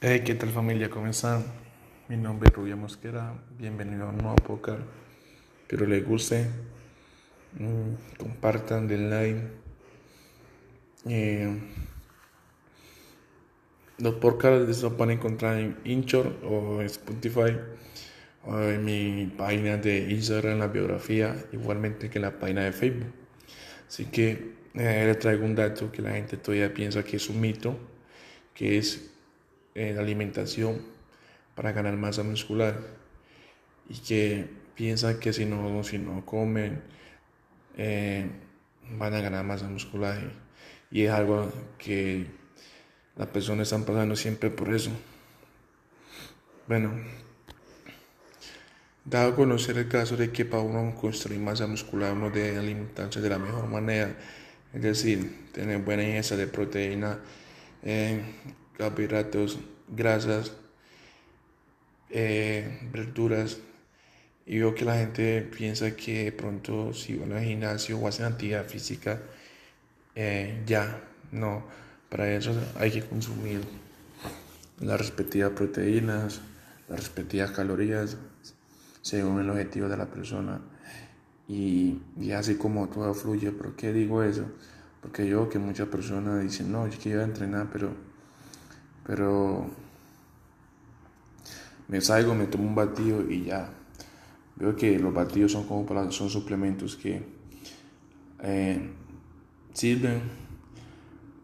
Hey, ¿qué tal familia? ¿Cómo están? Mi nombre es Rubia Mosquera. Bienvenido a un nuevo podcast. Espero les guste. Mm, compartan, den like. Eh, los podcasts los pueden encontrar en Inchor o Spotify o en mi página de Instagram, la biografía, igualmente que en la página de Facebook. Así que eh, les traigo un dato que la gente todavía piensa que es un mito, que es la alimentación para ganar masa muscular y que piensan que si no, si no comen eh, van a ganar masa muscular y, es algo que las personas están pasando siempre por eso. Bueno, dado a conocer el caso de que para uno construir masa muscular uno debe alimentarse de la mejor manera, es decir, tener buena ingesta de proteína, eh, carbohidratos, grasas, eh, verduras. Y veo que la gente piensa que de pronto si van al gimnasio o hacen actividad física, eh, ya, no. Para eso hay que consumir las respectivas proteínas, las respectivas calorías, según el objetivo de la persona. Y, y así como todo fluye. ¿Por qué digo eso? Porque yo que muchas personas dicen, no, yo quiero entrenar, pero pero me salgo, me tomo un batido y ya. Veo que los batidos son como para, son suplementos que eh, sirven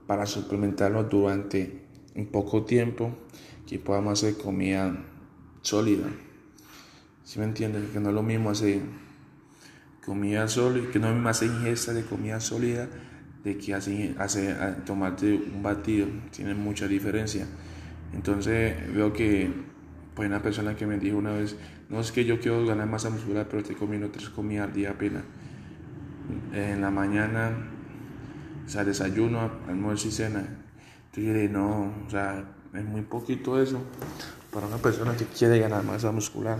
para suplementarlo durante un poco tiempo que podamos hacer comida sólida. Si me entiendes? Que no es lo mismo hacer comida sólida, que no es lo mismo hacer ingesta de comida sólida de que hace, hace tomarte un batido, tiene mucha diferencia. Entonces veo que pues una persona que me dijo una vez, no es que yo quiero ganar masa muscular, pero estoy comiendo tres comidas al día apenas. En la mañana, o sea, desayuno, almuerzo y cena. Entonces yo dije, no, o sea, es muy poquito eso para una persona que quiere ganar masa muscular.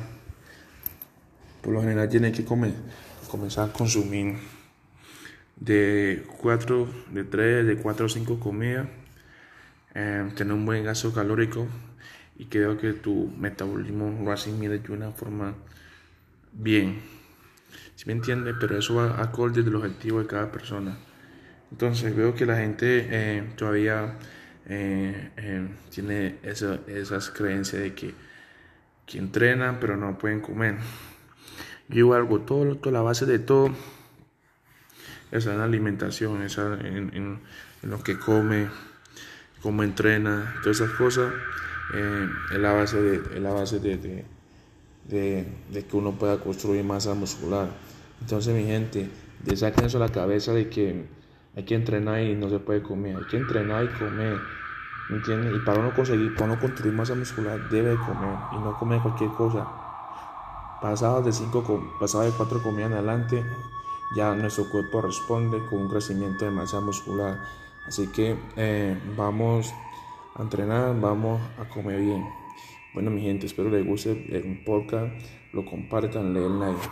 Por lo general tiene que comer, comenzar a consumir de 4, de 3, de 4 o 5 comidas, eh, tener un buen gasto calórico y creo que tu metabolismo lo asimile de una forma bien. Si me entiende? Pero eso va acorde del objetivo de cada persona. Entonces veo que la gente eh, todavía eh, tiene esa, esas creencias de que, entrenan pero no pueden comer. Yo algo, todo, la base de todo esa en la alimentación, esa en, lo que come, cómo entrena, todas esas cosas, eh, es la base, de, la base de, de, que uno pueda construir masa muscular. Entonces, mi gente, saquen eso a la cabeza de que hay que entrenar y no se puede comer, hay que entrenar y comer. ¿Me entiendes? Y para uno conseguir, para uno construir masa muscular, debe comer y no comer cualquier cosa. Pasado de cinco, pasado de cuatro comidas en adelante, ya nuestro cuerpo responde con un crecimiento de masa muscular. Así que eh, vamos a entrenar, vamos a comer bien. Bueno, mi gente, espero les guste el podcast, lo compartan, leen like.